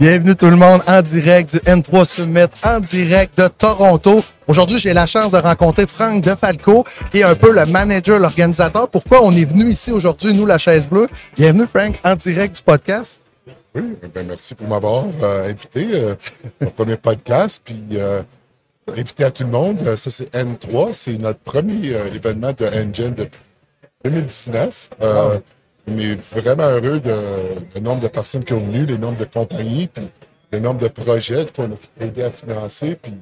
Bienvenue tout le monde en direct du N3 Summit, en direct de Toronto. Aujourd'hui, j'ai la chance de rencontrer Franck Defalco, qui est un peu le manager, l'organisateur. Pourquoi on est venu ici aujourd'hui, nous, la chaise bleue? Bienvenue, Frank, en direct du podcast. Oui, ben merci pour m'avoir euh, invité euh, au premier podcast. Puis, euh, invité à tout le monde. Ça, c'est N3. C'est notre premier événement de Engine depuis 2019. Euh, On est vraiment heureux de le nombre de personnes qui ont venu, le nombre de compagnies, puis le nombre de projets qu'on a aidé à financer. Puis,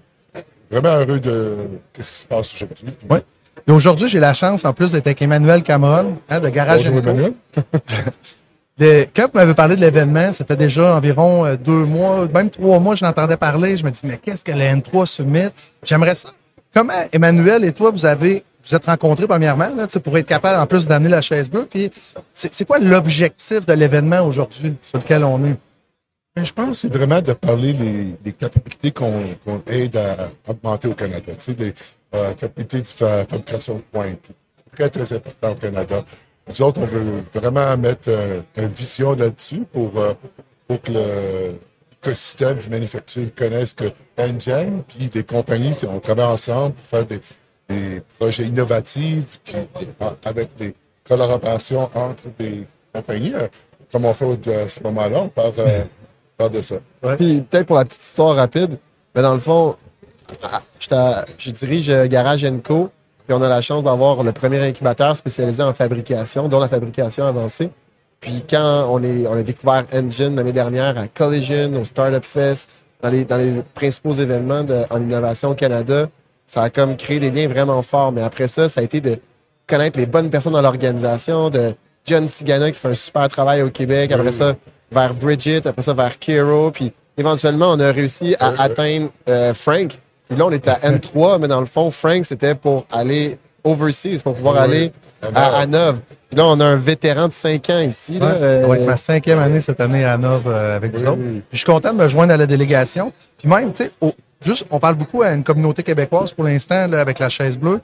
vraiment heureux de ce qui se passe aujourd'hui. Oui. Et aujourd'hui, j'ai la chance, en plus, d'être avec Emmanuel Cameron, hein, de Garage Bonjour. Emmanuel. Quand vous m'avez parlé de l'événement, ça fait déjà environ euh, deux mois, même trois mois, je l'entendais parler. Je me dis, mais qu'est-ce que le N3 Summit? J'aimerais ça. Comment Emmanuel et toi, vous avez vous êtes rencontrés premièrement là, pour être capable en plus d'amener la chaise bleue. Puis c'est quoi l'objectif de l'événement aujourd'hui sur lequel on est? Ben, je pense que c'est vraiment de parler les, capacités qu'on aide à augmenter au Canada. Tu sais, les euh, capacités de fa- fabrication de pointe. Très, très important au Canada. Nous autres, on veut vraiment mettre euh, une vision là-dessus pour, euh, pour que le l'écosystème du manufacturier connaisse que Engine puis des compagnies, on travaille ensemble pour faire des, des projets innovatifs qui- avec des collaborations entre des compagnies. euh, Comme on fait à ce moment-là, on parle, euh, de ça. Puis peut-être pour la petite histoire rapide, mais dans le fond, à- je dirige euh, Garage Co. Puis on a la chance d'avoir le premier incubateur spécialisé en fabrication, dont la fabrication avancée. Puis quand on, est, on a découvert Engine l'année dernière à Collision, au Startup Fest, dans les, dans les principaux événements en innovation au Canada, ça a comme créé des liens vraiment forts. Mais après ça, ça a été de connaître les bonnes personnes dans l'organisation, de John Sigana qui fait un super travail au Québec, après ça vers Bridget, après ça vers Kiro, puis éventuellement on a réussi à atteindre euh, Frank. Puis là on était à N3, mais dans le fond Frank c'était pour aller overseas, pour pouvoir Oui, aller à Hanovre. Puis là on a un vétéran de 5 ans ici. Là, Ouais, euh, ça va être ma cinquième année cette année à Nov euh, avec vous Oui, autres. Puis je suis content de me joindre à la délégation. Puis même, tu sais, au- juste, on parle beaucoup à une communauté québécoise pour l'instant avec la chaise bleue.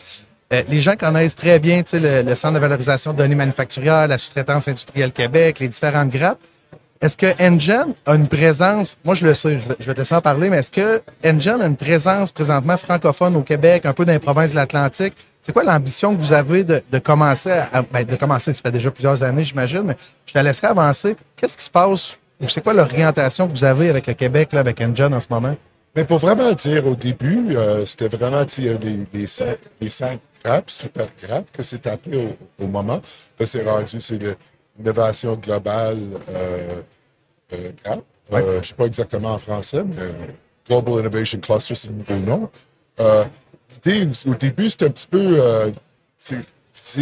Euh, les gens connaissent très bien le, le centre de valorisation de données manufacturières, la sous-traitance industrielle Québec, les différentes grappes. Est-ce que Engine a une présence, moi je le sais, je vais, te laisser en parler, mais est-ce que Engine a une présence présentement francophone au Québec, un peu dans les provinces de l'Atlantique? C'est quoi l'ambition que vous avez de, commencer à, ben, de commencer, ça fait déjà plusieurs années, j'imagine, mais je te laisserai avancer. Qu'est-ce qui se passe ou c'est quoi l'orientation que vous avez avec le Québec, là, avec Engine en ce moment? Mais pour vraiment dire, au début, euh, c'était vraiment les, les, cinq, les cinq grappes, super grappes, que c'est appelé au, au moment. Là, c'est rendu, c'est l'innovation globale euh, euh, grappe. Euh, je ne sais pas exactement en français, mais euh, Global Innovation Cluster, c'est le nouveau nom. L'idée, au début, c'était un petit peu euh,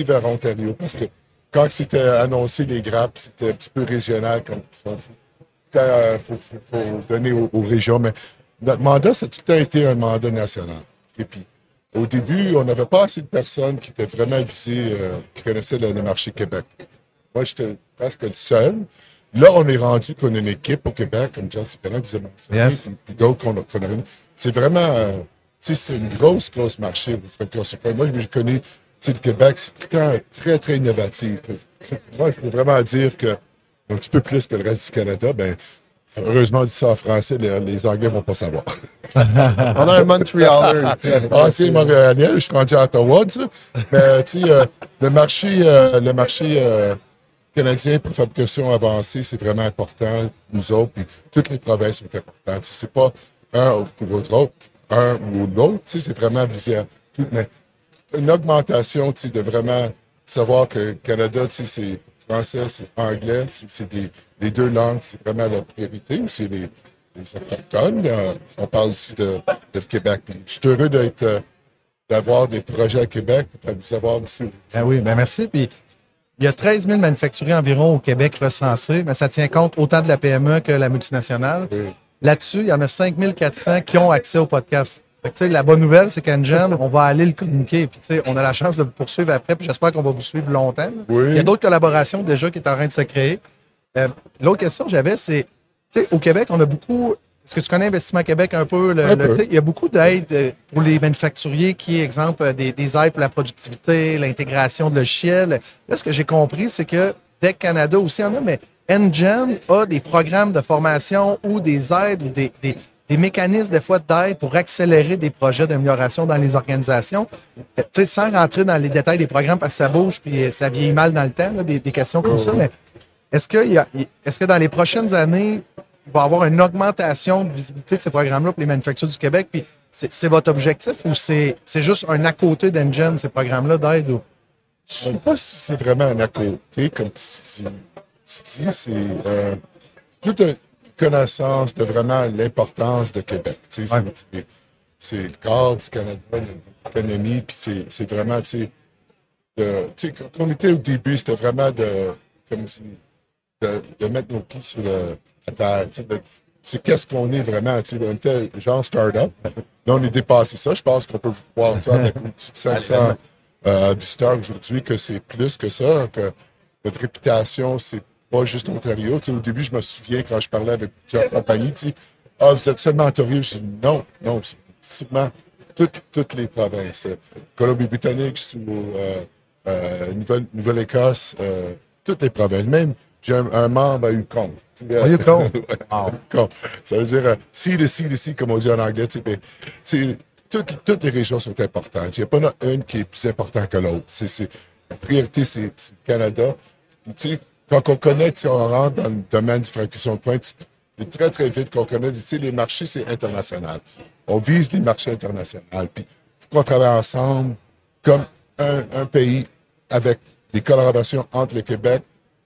vers Ontario, parce que quand c'était annoncé les grappes, c'était un petit peu régional, comme il faut- faut donner aux, aux régions, mais notre mandat, ça a tout le temps été un mandat national. Et puis, au début, on n'avait pas assez de personnes qui étaient vraiment visées, euh, qui connaissaient le, le marché Québec. Moi, j'étais presque le seul. Là, on est rendu qu'on a une équipe au Québec, comme John que vous avez mentionné, Yes. puis, puis d'autres qu'on a, qu'on a. C'est vraiment, euh, tu sais, c'est une grosse, grosse marché. Moi, je connais, tu sais, le Québec, c'est tout le temps très, très innovatif. Moi, je peux vraiment dire que, un petit peu plus que le reste du Canada, ben, heureusement, on dit ça en français, les, les Anglais vont pas savoir. on a un Montrealer Ah, c'est Montréalien, je suis rendu à Ottawa. Mais, tu sais, euh, le marché, euh, le marché euh, canadien pour fabrication avancée, c'est vraiment important, nous autres, puis toutes les provinces sont importantes. Tu sais, C'est pas un ou l'autre, un ou l'autre, tu sais, c'est vraiment. Mais une augmentation, tu sais, de vraiment savoir que le Canada, tu sais, c'est français, c'est anglais, c'est des, les deux langues, c'est vraiment la priorité, ou c'est les, les autochtones? Euh, on parle aussi de, de Québec. Puis je suis heureux d'être, euh, d'avoir des projets à Québec, de vous avoir ici. Ben oui, ben merci. Puis il y a 13 000 manufacturiers environ au Québec recensés, mais ça tient compte autant de la PME que la multinationale. Oui. Là-dessus, il y en a 5 400 qui ont accès au podcast. Fait que, la bonne nouvelle, c'est qu'Engine, on va aller le communiquer. Puis, on a la chance de vous poursuivre après, puis j'espère qu'on va vous suivre longtemps. Oui. Il y a d'autres collaborations déjà qui sont en train de se créer. Euh, L'autre question que j'avais, c'est, au Québec, on a beaucoup. Est-ce que tu connais Investissement Québec un peu? le- Un le- peu. tu sais, il y a beaucoup d'aides euh, pour les manufacturiers qui, exemple, euh, des, des aides pour la productivité, l'intégration de logiciels. Là, ce que j'ai compris, c'est que Tech Canada aussi en a, mais Engine a des programmes de formation ou des aides ou des, des, des mécanismes, des fois, d'aide pour accélérer des projets d'amélioration dans les organisations. Euh, Tu sais, sans rentrer dans les détails des programmes parce que ça bouge puis ça vieillit mal dans le temps, là, des, des questions comme ça, mais est-ce que, y a- est-ce que dans les prochaines années, il va y avoir une augmentation de visibilité de ces programmes-là pour les manufactures du Québec? Puis c'est c'est votre objectif ou c'est c'est juste un à côté d'Engine, ces programmes-là d'aide? ou- Je sais pas si c'est vraiment un à côté, comme tu, tu- dis, c'est euh, toute une connaissance de vraiment l'importance de Québec. Ouais. c'est- le corps du Canada, l'économie, puis c'est c'est vraiment, tu sais, quand on était au début, c'était vraiment de, comme si, de, de mettre nos pieds sur le, la terre. de- C'est qu'est-ce qu'on est vraiment. tu sais, On était genre start-up. Là, on est dépassé ça. Je pense qu'on peut voir ça avec au-dessus de 500 euh, visiteurs aujourd'hui, que c'est plus que ça, que notre réputation, c'est pas juste Ontario. Au début, je me souviens quand je parlais avec plusieurs compagnies, tu sais, ah, vous êtes seulement Ontario. Je dis non, non, c'est sûrement toutes, toutes les provinces. Colombie-Britannique, euh, euh, Nouvelle- Nouvelle-Écosse, euh, toutes les provinces. Même, j'ai un, un membre à Yukon. À Yukon? Wow. Yukon. Ça veut dire, euh, see the see the see, comme on dit en anglais. Tu sais, mais, tu sais, toutes, toutes les régions sont importantes. Il n'y a pas une qui est plus importante que l'autre. La priorité, c'est, le Canada. Quand on connaît, sais, on rentre dans le domaine du fabrication de pointe, c'est très, très vite qu'on connaît. Les marchés, c'est international. On vise les marchés internationaux. Puis, faut qu'on travaille ensemble comme un, un pays avec des collaborations entre le Québec,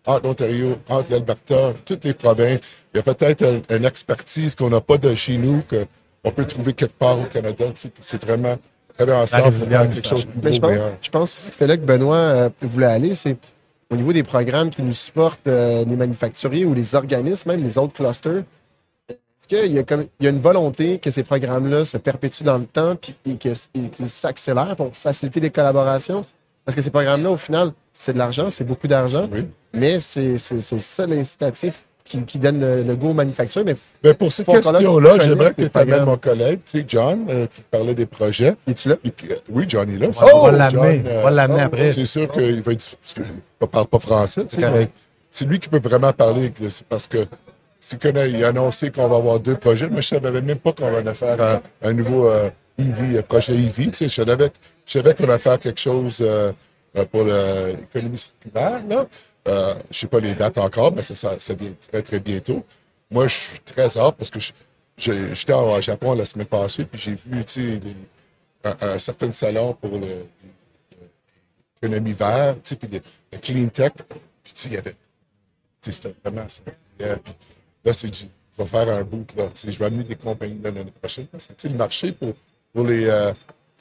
entre l'Ontario, entre l'Alberta, toutes les provinces. Il y a peut-être un- une expertise qu'on n'a pas de chez nous, qu'on peut trouver quelque part au Canada. C'est vraiment travailler ensemble pour faire quelque chose de Mais je pense, meilleur. je pense aussi que c'était là que Benoît euh, voulait aller. C'est au niveau des programmes qui nous supportent, euh, les manufacturiers ou les organismes, même les autres clusters. Est-ce qu'il y, a comme- il y a une volonté que ces programmes-là se perpétuent dans le temps puis, et que- qu'ils s'accélèrent pour faciliter les collaborations? Parce que ces programmes-là, au final, c'est de l'argent, c'est beaucoup d'argent, Oui. mais c'est c'est- c'est ça l'incitatif qui, qui donne le, le go aux manufacturiers. Mais Mais pour cette question-là, j'aimerais que tu amènes mon collègue, tu sais, John, euh, qui parlait des projets. es-tu là? Et oui, John est là. On va l'amener. John, euh, On va l'amener oh, après. C'est sûr qu'il va être. Il ne parle pas français, tu sais, C'est mais c'est lui qui peut vraiment parler de- parce que s'il connaît, il a annoncé qu'on va avoir deux projets. Moi, je ne savais même pas qu'on allait faire un, un nouveau euh, EV, un projet EV. Tu sais, je savais, je savais qu'on allait faire quelque chose euh, euh, pour le- l'économie circulaire. Là. Euh, je ne sais pas les dates encore, mais ça, ça, vient très, très bientôt. Moi, je suis très hâte parce que j'étais au Japon la semaine passée, puis j'ai vu, un, un certain salon pour l'économie verte, puis le, le clean tech. Puis, il y avait. C'était vraiment ça. Euh, là, c'est dit, je vais faire un sais, je vais amener des compagnies l'année prochaine. Parce que, le marché pour, pour les, euh,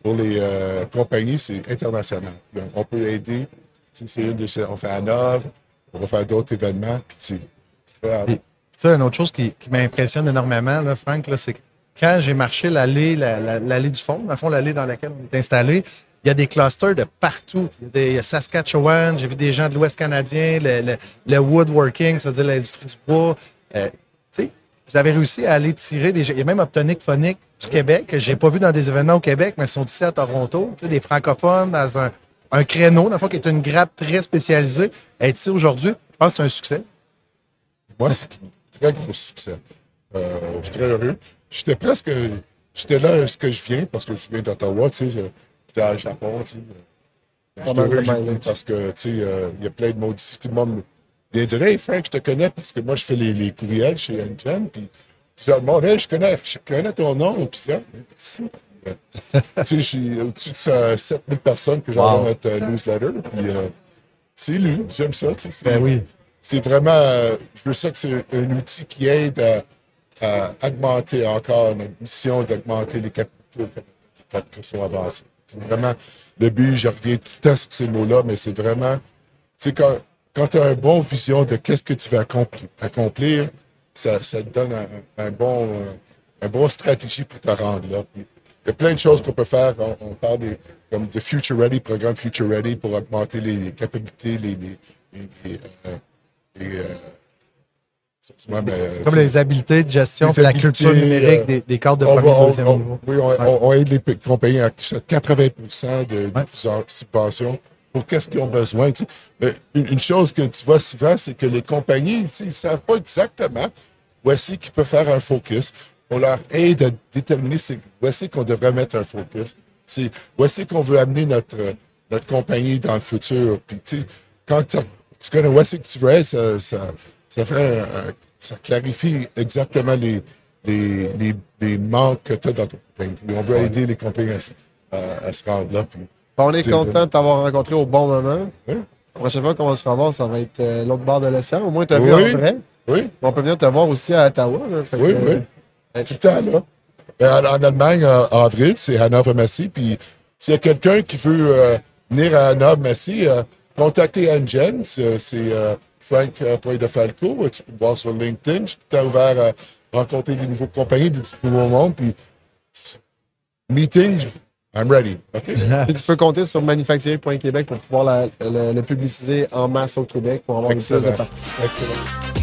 pour les euh, compagnies, c'est international. Puis on, peut aider. C'est une de ces- on fait à Hanovre, on va faire d'autres événements. Puis, sais, une autre chose qui, m'impressionne énormément, là, Frank, là, c'est que quand j'ai marché l'allée, la- la- l'allée du fond, dans le fond, l'allée dans laquelle on est installé, il y a des clusters de partout. Il y a, des, Saskatchewan, j'ai vu des gens de l'Ouest canadien, le, le- le woodworking, c'est-à-dire l'industrie du bois. Euh, vous avez réussi à aller tirer des gens. Il y a même Optonic Phonic du Québec, que j'ai pas vu dans des événements au Québec, mais ils sont ici à Toronto. Tu sais, des francophones dans un, un créneau, dans le fond, qui est une grappe très spécialisée. Être ici aujourd'hui, je pense que c'est un succès. Moi, c'est un très gros succès. Euh, je suis très heureux. J'étais presque. J'étais là, est-ce que je viens, parce que je viens d'Ottawa, tu sais. je- J'étais à Japon, tu sais. Mal de heureux, venu parce que, tu sais, euh, il y a plein de mots d'ici. Tout le monde vient dire Hey, Frank, je te connais parce que moi, je fais les, les courriels chez Engine. Puis, tout le monde, hey, je connais, je connais ton nom. Puis, mais merci. Euh, tu sais, j'ai au-dessus de ça, 7000 personnes que j'envoie Wow. notre euh, newsletter. Puis, euh, c'est lu. J'aime ça. tu sais, Ben oui. c'est vraiment, euh, je veux ça que c'est un outil qui aide à, à augmenter encore notre mission d'augmenter les capitaux de fabrication avancée. C'est vraiment le but, je reviens tout le temps sur ces mots-là, mais c'est vraiment, tu sais, quand, quand tu as une bonne vision de qu'est-ce que tu veux accomplir, accomplir ça, ça te donne un, un bon, euh, un bon stratégie pour te rendre là. Puis, il y a plein de choses qu'on peut faire. On, on parle des, comme de Future Ready, programme Future Ready pour augmenter les, les capacités, les, les, les- les, euh, euh, euh, Comme les habiletés de gestion, puis la culture numérique euh, des, des cadres de on, premier va- et on- deuxième on- niveau. oui, on, aide les compagnies à 80 de, de Ouais. subventions pour qu'est-ce qu'ils ont besoin. tu sais. Une, chose que tu vois souvent, c'est que les compagnies, tu sais, ils savent pas exactement où est-ce qu'ils peuvent faire un focus. On leur aide à déterminer où est-ce qu'on devrait mettre un focus. C'est où est-ce qu'on veut amener notre, notre compagnie dans le futur. Puis, tu sais, quand tu connais où est-ce que tu veux être, ça, ça, ça fait un- ça clarifie exactement les, les, les, les manques que tu as dans ton compagnie. Puis on veut aider les compagnies à, se- à- à se rendre là. Puis, On est content de t'avoir rencontré au bon moment. Oui. La prochaine fois qu'on va se revoir, ça va être euh, l'autre bord de l'océan. Au moins, tu as vu en vrai. oui, On peut venir te voir aussi à Ottawa. là. Fait oui, que, oui. euh, Tout le temps, là. Ben, en, en Allemagne, en, en avril, c'est Hanovre Massy. Puis s'il y a quelqu'un qui veut euh, venir à Hanovre Massy, euh, contactez Angen. C'est euh, Frank euh, Poy de Falco. Euh, Tu peux me voir sur LinkedIn. Je suis tout le temps ouvert à rencontrer des nouveaux compagnies, des nouveaux mondes. Puis meeting, I'm ready. OK? Et tu peux compter sur manufacturier.québec pour pouvoir la- le, le publiciser en masse au Québec pour avoir une plus de Excellent. participants. Excellent.